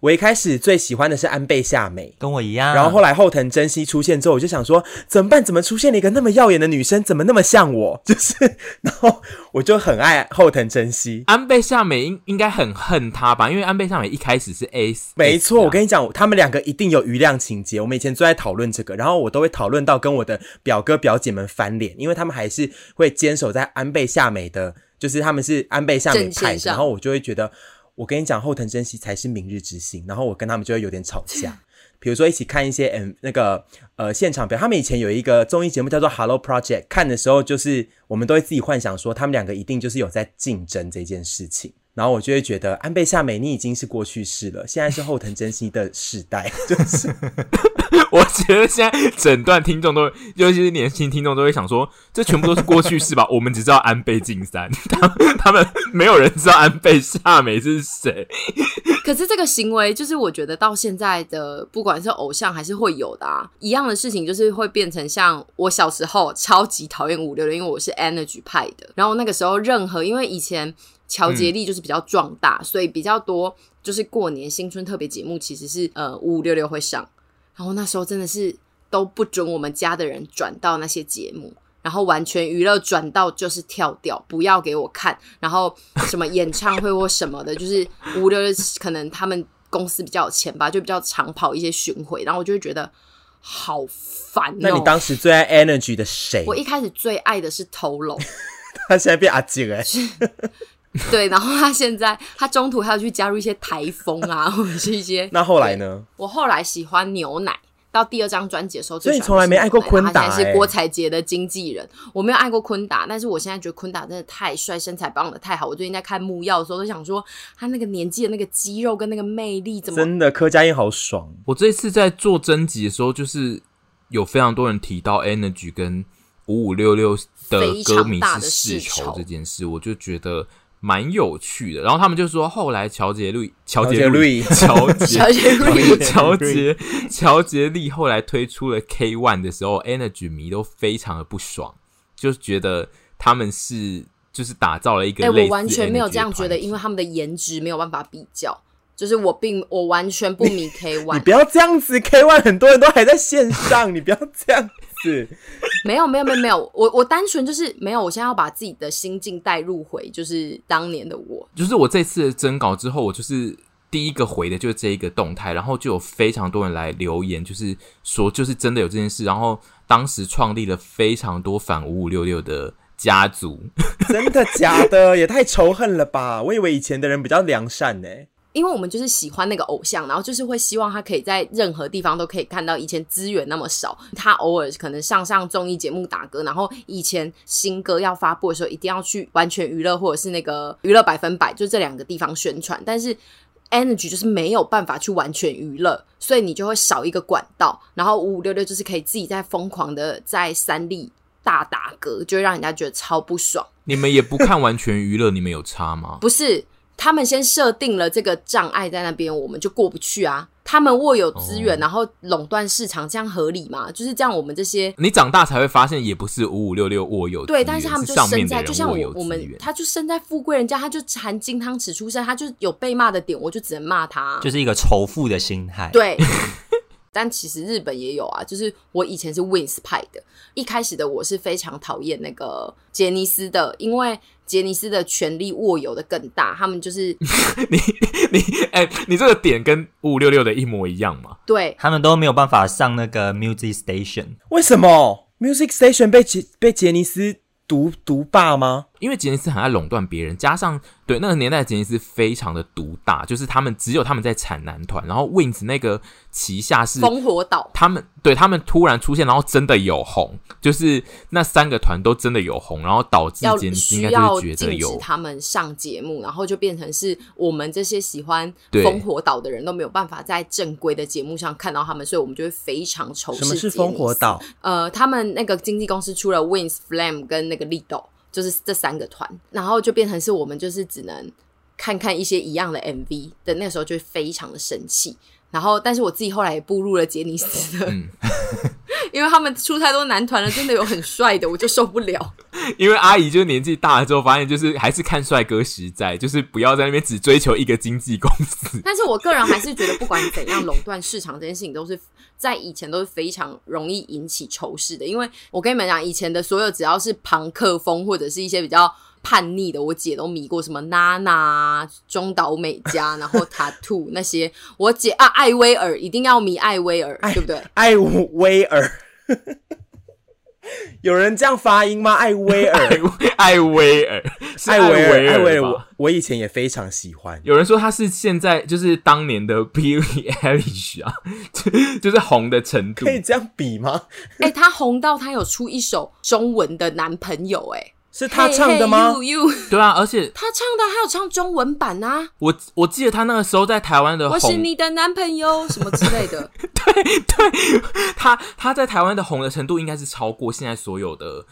我一开始最喜欢的是安倍夏美，跟我一样。然后后来后藤真希出现之后，我就想说怎么办？怎么出现了一个那么耀眼的女生？怎么那么像我？[laughs] 就是，然后我就很爱后藤真希。安倍夏美应应该很恨她吧？因为安倍夏美一开始是 S，没错。我跟你讲，他们两个一定有余量情节。我们以前最爱讨论这个，然后我都会讨论到跟我的表哥表姐们翻脸，因为他们还是会坚守在安倍夏美的，就是他们是安倍夏美派，然后我就会觉得。我跟你讲，后藤真希才是明日之星，然后我跟他们就会有点吵架。[laughs] 比如说一起看一些嗯那个呃现场表，他们以前有一个综艺节目叫做《Hello Project》，看的时候就是我们都会自己幻想说他们两个一定就是有在竞争这件事情。然后我就会觉得安倍夏美你已经是过去式了，现在是后藤真希的时代。[laughs] 就是 [laughs] 我觉得现在整段听众都，尤其是年轻听众都会想说，这全部都是过去式吧？[laughs] 我们只知道安倍晋三，他们他们没有人知道安倍夏美是谁。可是这个行为，就是我觉得到现在的不管是偶像还是会有的啊，一样的事情，就是会变成像我小时候超级讨厌五六六，因为我是 Energy 派的。然后那个时候任何因为以前。乔杰力就是比较壮大，嗯，所以比较多就是过年新春特别节目，其实是呃五五六六会上。然后那时候真的是都不准我们家的人转到那些节目，然后完全娱乐转到就是跳掉，不要给我看。然后什么演唱会或什么的，就是五五六六可能他们公司比较有钱吧，就比较常跑一些巡回，然后我就会觉得好烦哦。那你当时最爱 Energy 的谁？我一开始最爱的是 Tolo，[laughs] 他现在变阿静哎。[laughs] 对，然后他现在他中途还要去加入一些台风啊，[laughs] 或者是一些。那后来呢？我后来喜欢牛奶，到第二张专辑的时候，所以你从来没爱过坤达。他现在是郭采洁的经纪人，我没有爱过坤达，但是我现在觉得坤达真的太帅，身材保养的太好。我最近在看木曜的时候，都想说他那个年纪的那个肌肉跟那个魅力，怎么真的？柯佳嬿好爽。我这次在做征集的时候，就是有非常多人提到 Energy 跟五五六六的歌迷是世仇这件事，我就觉得。蛮有趣的，然后他们就说，后来乔杰瑞、乔杰瑞、乔杰、乔杰、乔杰立后来推出了 K One 的时候，Energy 迷都非常的不爽，就是觉得他们是就是打造了一个。哎、欸，我完全没有这样觉得，因为他们的颜值没有办法比较。就是我并我完全不迷 [laughs] K One，你不要这样子，K One 很多人都还在线上，你不要这样子。没有没有没有没有，我我单纯就是没有，我现在要把自己的心境带入回，就是当年的我。就是我这次征稿之后，我就是第一个回的就是这一个动态，然后就有非常多人来留言，就是说就是真的有这件事，然后当时创立了非常多反五五六六的家族，[laughs] 真的假的？也太仇恨了吧！我以为以前的人比较良善呢。因为我们就是喜欢那个偶像，然后就是会希望他可以在任何地方都可以看到。以前资源那么少，他偶尔可能上上综艺节目打歌，然后以前新歌要发布的时候，一定要去完全娱乐或者是那个娱乐百分百，就这两个地方宣传。但是 Energy 就是没有办法去完全娱乐，所以你就会少一个管道。然后五五六六就是可以自己在疯狂的在三立大打歌，就会让人家觉得超不爽。你们也不看完全娱乐，你们有差吗？不是。他们先设定了这个障碍在那边，我们就过不去啊。他们握有资源，哦、然后垄断市场，这样合理吗？就是这样，我们这些你长大才会发现，也不是五五六六握有对，但是他们就生在，就像我我们，他他就生在富贵人家，他就含金汤匙出生，他就有被骂的点，我就只能骂他，就是一个仇富的心态。对。[laughs] 但其实日本也有啊，就是我以前是 Wins 派的，一开始的我是非常讨厌那个杰尼斯的，因为杰尼斯的权力握有的更大，他们就是 [laughs] 你你哎、欸，你这个点跟五五六六的一模一样嘛？对，他们都没有办法上那个 Music Station，为什么 Music Station 被杰被杰尼斯独独霸吗？因为杰尼斯很爱垄断别人，加上对那个年代的杰尼斯非常的独大，就是他们只有他们在产男团，然后 Wins 那个旗下是烽火岛，他们对他们突然出现，然后真的有红，就是那三个团都真的有红，然后导致杰尼斯应该就是觉得有他们上节目，然后就变成是我们这些喜欢烽火岛的人都没有办法在正规的节目上看到他们，所以我们就会非常仇视。什么是烽火岛？呃，他们那个经纪公司出了 Wins、Flame 跟那个 Lido。就是这三个团，然后就变成是我们就是只能看看一些一样的 MV 的，那时候就非常的生气。然后，但是我自己后来也步入了杰尼斯的，因为他们出太多男团了，真的有很帅的，我就受不了。[laughs] 因为阿姨就年纪大了之后，发现就是还是看帅哥实在，就是不要在那边只追求一个经纪公司。[laughs] 但是我个人还是觉得，不管怎样，垄断市场这件事情都是在以前都是非常容易引起仇视的。因为我跟你们讲，以前的所有只要是朋克风或者是一些比较。叛逆的，我姐都迷过什么娜娜、中岛美嘉，然后 Tattoo 那些。我姐啊，艾薇儿一定要迷艾薇儿，对不对？艾薇儿，[laughs] 有人这样发音吗？艾薇儿，[laughs] 艾薇儿，艾薇尔，艾薇儿，我我以前也非常喜欢。有人说他是现在就是当年的 Billie Eilish 啊，[laughs] 就是红的程度，可以这样比吗？哎、欸，他红到他有出一首中文的男朋友、欸，哎。是他唱的吗？hey, hey, you, you [laughs] 对啊，而且他唱的还有唱中文版啊。我我记得他那个时候在台湾的红，我是你的男朋友什么之类的。[laughs] 对对，他他在台湾的红的程度应该是超过现在所有的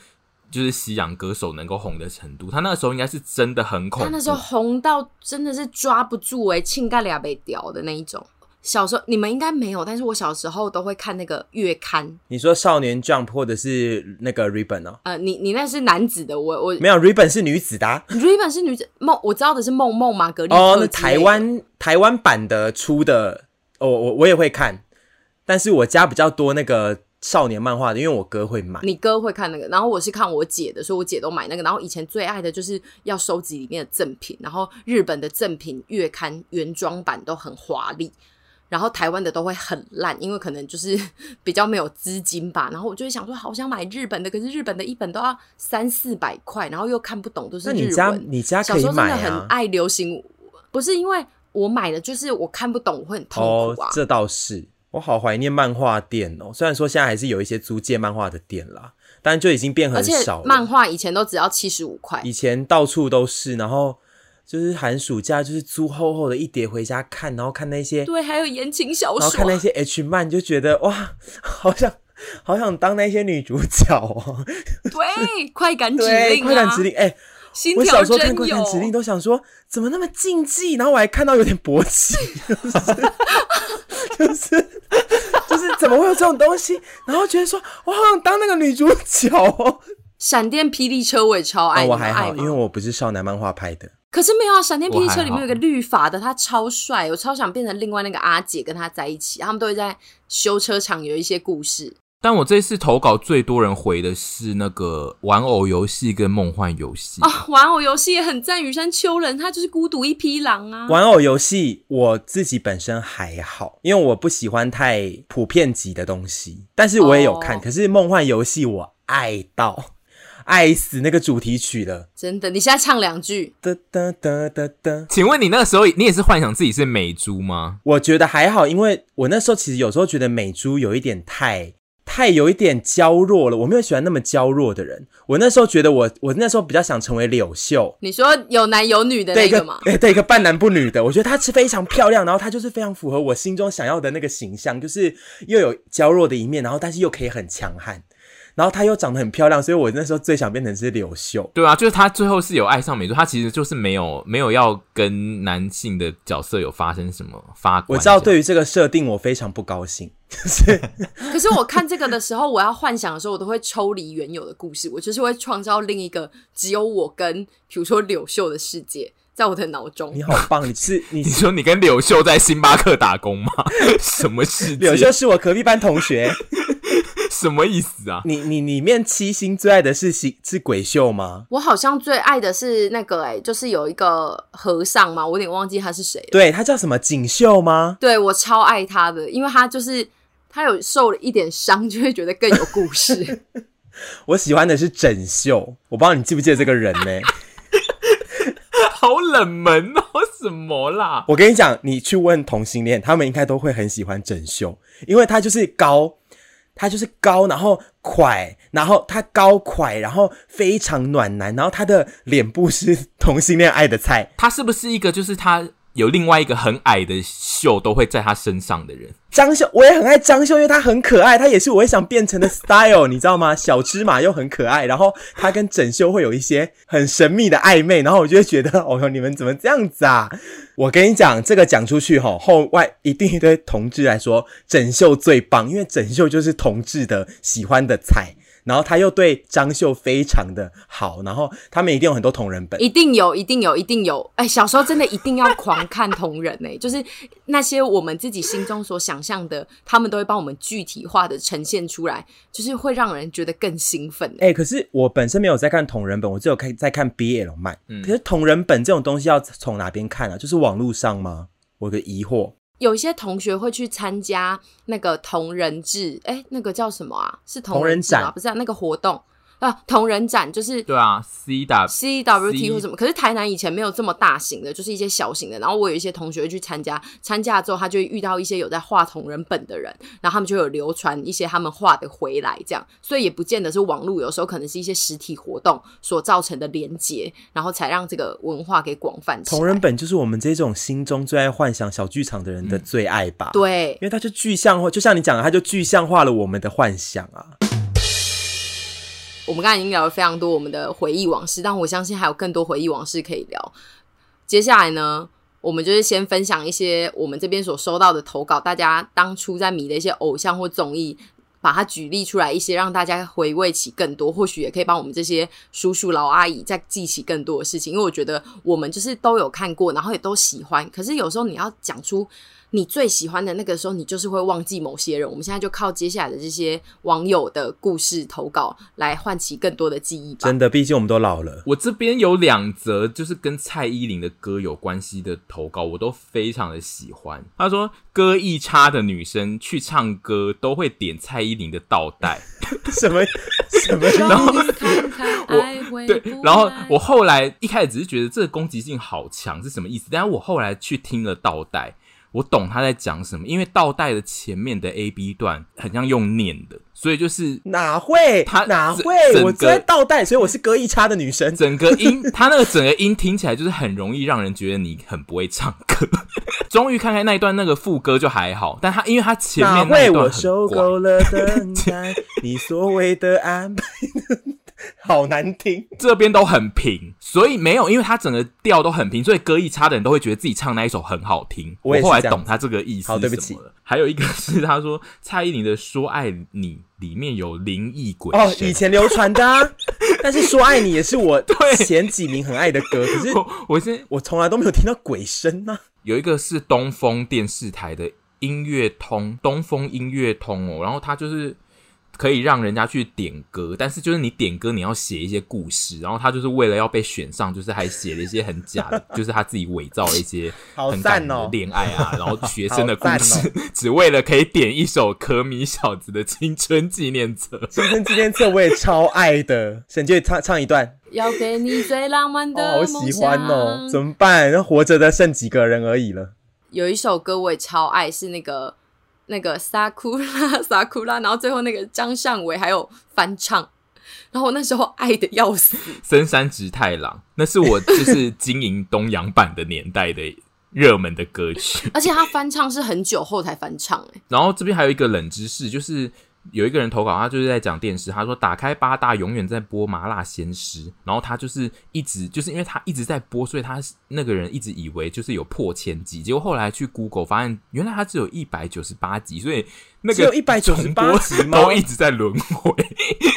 就是西洋歌手能够红的程度。他那个时候应该是真的很恐怖，他那时候红到真的是抓不住哎、欸，亲盖俩被屌的那一种。小时候你们应该没有，但是我小时候都会看那个月刊。你说少年 Jump 或者是那个 Ribbon 哦？呃，你你那是男子的，我我没有 Ribbon 是女子的、啊。Ribbon 是女子梦，我知道的是梦梦玛格丽特哦，那台湾台湾版的出的，哦，我我也会看，但是我家比较多那个少年漫画的，因为我哥会买。你哥会看那个，然后我是看我姐的，所以我姐都买那个。然后以前最爱的就是要收集里面的赠品，然后日本的赠品月刊原装版都很华丽。然后台湾的都会很烂，因为可能就是 [laughs] 比较没有资金吧。然后我就会想说，好想买日本的，可是日本的一本都要三四百块，然后又看不懂，都是日文。那你家你家可以买啊？小时候真的很爱流行，不是因为我买的，就是我看不懂，我会很痛苦啊。哦，这倒是，我好怀念漫画店哦。虽然说现在还是有一些租借漫画的店啦，但就已经变很少了。漫画以前都只要七十五块，以前到处都是，然后。就是寒暑假，就是租厚厚的一叠回家看，然后看那些对，还有言情小说，然后看那些 H 漫，就觉得哇，好想好想当那些女主角哦。[laughs] 对，快感指令、啊，快感指令，哎、欸，我小时候看快感指令都想说，怎么那么禁忌？然后我还看到有点勃起，就是就是就是怎么会有这种东西？然后觉得说，我好想当那个女主角哦。闪电霹雳车我也超爱，哦、我还好，因为我不是少男漫画拍的。可是没有啊，闪电霹雳车里面有个绿发的，他超帅，我超想变成另外那个阿姐跟他在一起。他们都会在修车厂有一些故事。但我这次投稿最多人回的是那个玩偶游戏跟梦幻游戏啊，玩偶游戏也很赞。羽山秋人他就是孤独一匹狼啊。玩偶游戏我自己本身还好，因为我不喜欢太普遍级的东西，但是我也有看。哦、可是梦幻游戏我爱到。爱死那个主题曲了，真的！你现在唱两句。哒哒哒哒哒。请问你那个时候，你也是幻想自己是美猪吗？我觉得还好，因为我那时候其实有时候觉得美猪有一点太太有一点娇弱了，我没有喜欢那么娇弱的人。我那时候觉得我我那时候比较想成为柳秀。你说有男有女的那个吗？对，对，一个半男不女的。我觉得她是非常漂亮，然后她就是非常符合我心中想要的那个形象，就是又有娇弱的一面，然后但是又可以很强悍。然后她又长得很漂亮，所以我那时候最想变成是柳秀。对啊，就是她最后是有爱上美作，她其实就是没有没有要跟男性的角色有发生什么发。我知道对于这个设定我非常不高兴，就 [laughs] 是可是我看这个的时候，我要幻想的时候，我都会抽离原有的故事，我就是会创造另一个只有我跟比如说柳秀的世界。在我的脑中，你好棒！你是 [laughs] 你，你说你跟柳秀在星巴克打工吗？[laughs] 什么事？柳秀是我隔壁班同学，什么意思啊？你你里面七星最爱的是是是鬼秀吗？我好像最爱的是那个哎、欸，就是有一个和尚嘛，我有点忘记他是谁了。对，他叫什么锦绣吗？对，我超爱他的，因为他就是他有受了一点伤，就会觉得更有故事。[laughs] 我喜欢的是整秀，我不知道你记不记得这个人呢、欸？[laughs] 好冷门哦，什么啦？我跟你讲，你去问同性恋，他们应该都会很喜欢整秀，因为他就是高，他就是高，然后快，然后他高快，然后非常暖男，然后他的脸部是同性恋爱的菜。他是不是一个就是他？有另外一个很矮的秀都会在他身上的人，张秀，我也很爱张秀，因为他很可爱，他也是我会想变成的 style，你知道吗？小芝麻又很可爱，然后他跟整秀会有一些很神秘的暧昧，然后我就会觉得，哦哟，你们怎么这样子啊？我跟你讲，这个讲出去吼，后外一定一堆同志来说，整秀最棒，因为整秀就是同志的喜欢的菜。然后他又对张秀非常的好，然后他们一定有很多同人本，一定有，一定有，一定有。哎，小时候真的一定要狂看同人哎，[laughs] 就是那些我们自己心中所想象的，他们都会帮我们具体化的呈现出来，就是会让人觉得更兴奋。哎，可是我本身没有在看同人本，我只有看在看 BL 漫。嗯，可是同人本这种东西要从哪边看啊？就是网络上吗？我有个疑惑。有一些同学会去参加那个同人志，哎，那个叫什么啊？是同人展吗？不是啊，那个活动。啊，同人展就是对啊，C W C W T 或什么，可是台南以前没有这么大型的，就是一些小型的。然后我有一些同学会去参加，参加之后他就遇到一些有在画同人本的人，然后他们就有流传一些他们画的回来，这样，所以也不见得是网络，有时候可能是一些实体活动所造成的连接，然后才让这个文化给广泛。同人本就是我们这种心中最爱幻想小剧场的人的最爱吧？嗯、对，因为它就具象化，就像你讲的，它就具象化了我们的幻想啊。我们刚才已经聊了非常多我们的回忆往事，但我相信还有更多回忆往事可以聊。接下来呢，我们就是先分享一些我们这边所收到的投稿，大家当初在迷的一些偶像或综艺，把它举例出来一些，让大家回味起更多，或许也可以帮我们这些叔叔老阿姨再记起更多的事情。因为我觉得我们就是都有看过，然后也都喜欢，可是有时候你要讲出。你最喜欢的那个时候，你就是会忘记某些人。我们现在就靠接下来的这些网友的故事投稿来唤起更多的记忆吧。真的，毕竟我们都老了。我这边有两则就是跟蔡依林的歌有关系的投稿，我都非常的喜欢。他说，歌艺差的女生去唱歌都会点蔡依林的倒带，什 [laughs] 么什么？[laughs] 然后我对，然后我后来一开始只是觉得这个攻击性好强是什么意思？但是我后来去听了倒带。我懂他在讲什么，因为倒带的前面的 A B 段很像用念的，所以就是哪会他哪会我在倒带，所以我是歌一差的女生。整个音，[laughs] 他那个整个音听起来就是很容易让人觉得你很不会唱歌。[laughs] 终于看看那一段那个副歌就还好，但他因为他前面那一段很怪。哪会我受够了等待 [laughs] 你所谓的安排。[laughs] 好难听，这边都很平，所以没有，因为他整个调都很平，所以歌艺差的人都会觉得自己唱那一首很好听。我，我后来懂他这个意思。好，对不起。还有一个是他说蔡依林的《说爱你》里面有灵异鬼哦，以前流传的，啊，[laughs] 但是《说爱你》也是我 [laughs] 前几名很爱的歌，可是我我现我从来都没有听到鬼声呢，啊。有一个是东风电视台的音乐通，东风音乐通哦，然后他就是。可以让人家去点歌，但是就是你点歌，你要写一些故事，然后他就是为了要被选上，就是还写了一些很假的，[laughs] 就是他自己伪造了一些很感人的恋爱啊，然后学生的故事，[laughs] 只为了可以点一首可米小子的青春纪念册。[laughs] 青春纪念册我也超爱的，沈杰唱唱一段。要给你最浪漫的。好喜欢哦，怎么办？那活着的剩几个人而已了。有一首歌我也超爱，是那个。那个萨库拉萨库拉，然后最后那个张尚伟还有翻唱，然后我那时候爱的要死。深山直太郎，那是我就是经营东洋版的年代的热门的歌曲，[laughs] 而且他翻唱是很久后才翻唱哎。然后这边还有一个冷知识，就是有一个人投稿，他就是在讲电视，他说打开八大永远在播麻辣鲜师，然后他就是一直就是因为他一直在播，所以他那个人一直以为就是有破千集，结果后来去 Google 发现原来他只有一百九十八集，所以那个只 [laughs] 有一百九十八集吗？都一直在轮回，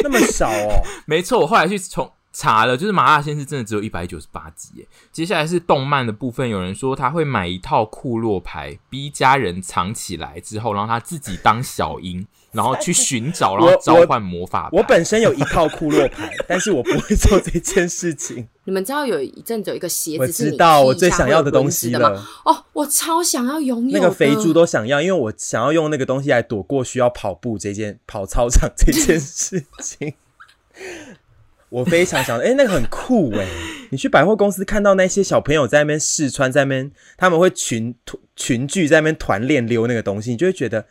那么少哦？[laughs] 没错，我后来去重。查了，就是麻辣鲜师真的只有一百九十八集耶。接下来是动漫的部分，有人说他会买一套库洛牌，逼家人藏起来之后，然后他自己当小樱，然后去寻找，然后召唤魔法。我，我，我本身有一套库洛牌，但是我不会做这件事情。[laughs] 你们知道有一阵子有一个鞋子，我知道我最想要的东西了。哦，我超想要拥有那个肥猪都想要，因为我想要用那个东西来躲过需要跑步这件跑操场这件事情。[laughs] 我非常想，哎、欸，那个很酷哎！你去百货公司看到那些小朋友在那边试穿，在那边他们会群群聚在那边团练溜那个东西，你就会觉得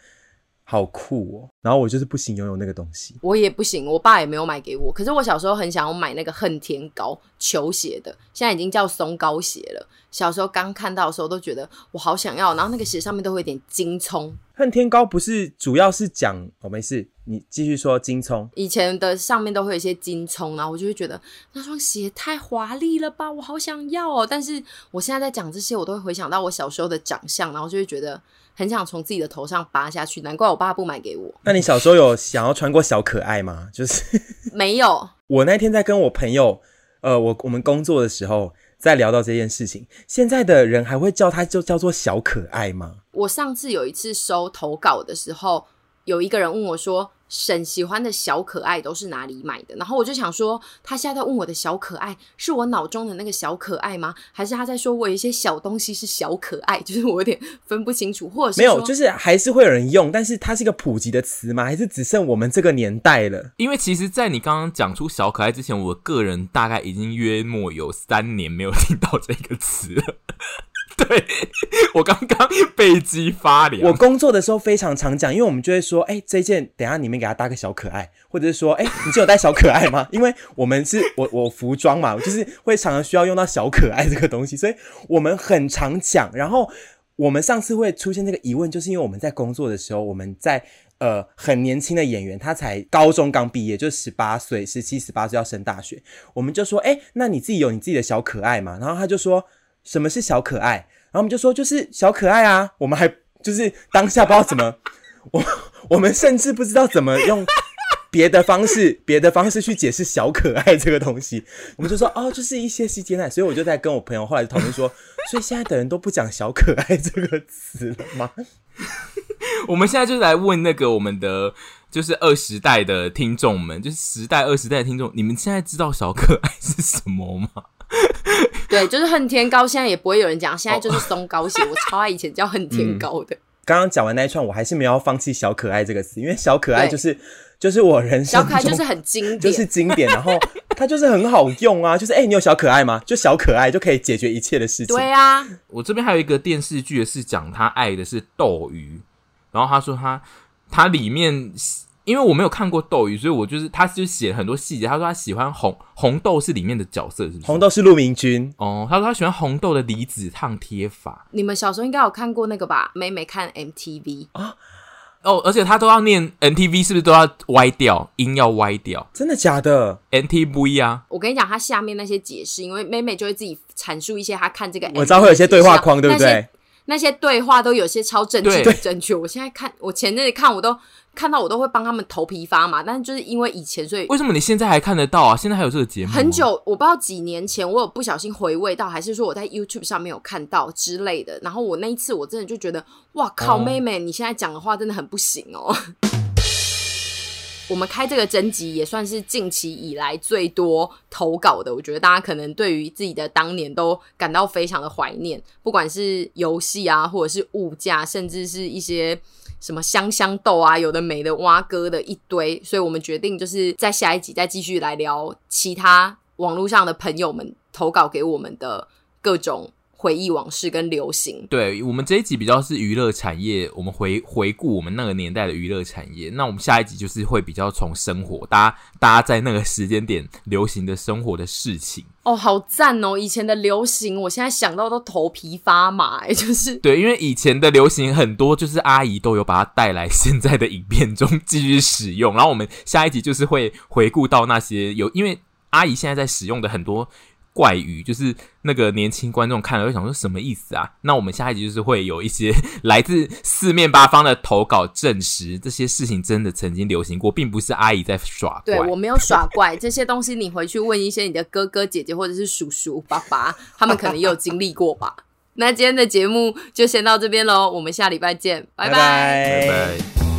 好酷哦。然后我就是不行拥有那个东西，我也不行，我爸也没有买给我。可是我小时候很想要买那个恨天高球鞋的，现在已经叫松糕鞋了。小时候刚看到的时候都觉得我好想要，然后那个鞋上面都会有点金葱。恨天高不是主要是讲，我、哦、没事，你继续说金葱。以前的上面都会有一些金葱，然后我就会觉得那双鞋太华丽了吧，我好想要哦。但是我现在在讲这些，我都会回想到我小时候的长相，然后就会觉得很想从自己的头上拔下去。难怪我爸不买给我。那你小时候有想要穿过小可爱吗？就是 [laughs] 没有。我那天在跟我朋友，呃，我我们工作的时候。在聊到这件事情，现在的人还会叫他就叫做小可爱吗？我上次有一次收投稿的时候，有一个人问我说，沈喜欢的小可爱都是哪里买的？然后我就想说，他现在在问我的小可爱是我脑中的那个小可爱吗？还是他在说我有一些小东西是小可爱？[laughs] 就是我有点分不清楚，或者是没有，就是还是会有人用，但是它是一个普及的词吗？还是只剩我们这个年代了？因为其实，在你刚刚讲出小可爱之前，我个人大概已经约莫有三年没有听到这个词了。[laughs] 对，我刚刚背脊发凉。我工作的时候非常常讲，因为我们就会说，哎、欸，这件等下你们给他搭个小可爱，或者是说，哎、你就有带小可爱吗？因为我们是我我服装嘛，就是会常常需要用到小可爱这个东西，所以我们很常讲。然后我们上次会出现这个疑问，就是因为我们在工作的时候，我们在呃很年轻的演员，他才高中刚毕业，就十八岁、十七、十八岁要升大学，我们就说，哎、那你自己有你自己的小可爱吗？然后他就说。什么是小可爱？然后我们就说就是小可爱啊。我们还就是当下不知道怎么，[laughs] 我我们甚至不知道怎么用别的方式、别的方式去解释小可爱这个东西。我们就说哦，就是一些细节奶。所以我就在跟我朋友后来讨论说，[laughs] 所以现在的人都不讲小可爱这个词了吗？[laughs] 我们现在就来问那个我们的就是二十代的听众们，就是十代、二十代听众，你们现在知道小可爱是什么吗？[laughs] 对，就是恨天高，现在也不会有人讲，现在就是松高鞋。我超爱以前叫恨天高的。刚刚讲完那一串，我还是没有放弃“小可爱”这个词，因为“小可爱”就是就是我人生小可爱就是很经典，就是经典，然后它就是很好用啊，就是哎、欸，你有小可爱吗？就小可爱就可以解决一切的事情。对啊，我这边还有一个电视剧是讲他爱的是斗鱼，然后他说他他里面。因为我没有看过斗鱼，所以我就是他就写很多细节。他说他喜欢红红豆是里面的角色，是不是？红豆是陆明君哦。他说他喜欢红豆的离子烫贴法。你们小时候应该有看过那个吧？妹妹看 MTV 啊哦，而且他都要念 MTV，是不是都要歪掉音要歪掉？真的假的？MTV 啊！我跟你讲，他下面那些解释，因为妹妹就会自己阐述一些他看这个，我知道会有些对话框，对不对？那些对话都有些超正经正确。我现在看，我前阵子看我都。看到我都会帮他们头皮发麻，但是就是因为以前，所以为什么你现在还看得到啊？现在还有这个节目？很久，我不知道几年前，我有不小心回味到，还是说我在 YouTube 上面有看到之类的。然后我那一次，我真的就觉得，哇靠，妹妹，你现在讲的话真的很不行哦。[laughs] 我们开这个征集也算是近期以来最多投稿的，我觉得大家可能对于自己的当年都感到非常的怀念，不管是游戏啊，或者是物价，甚至是一些。什么香香豆啊，有的没的，挖哥的一堆，所以我们决定就是在下一集再继续来聊其他网络上的朋友们投稿给我们的各种回忆往事跟流行。对，我们这一集比较是娱乐产业，我们回回顾我们那个年代的娱乐产业。那我们下一集就是会比较从生活，大家大家在那个时间点流行的生活的事情。哦，好赞哦！以前的流行，我现在想到都头皮发麻，哎，就是对，因为以前的流行很多，就是阿姨都有把它带来现在的影片中继续使用。然后我们下一集就是会回顾到那些有，因为阿姨现在在使用的很多。怪语就是那个年轻观众看了会想说什么意思啊？[laughs] 那我们下一集就是会有一些 [laughs] 来自四面八方的投稿证实这些事情真的曾经流行过，并不是阿姨在耍怪。对，我没有耍怪，这些东西你回去问一些你的哥哥姐姐或者是叔叔爸爸，他们可能也有经历过吧。[laughs] 那今天的节目就先到这边喽，我们下礼拜见，拜拜。拜拜。拜拜。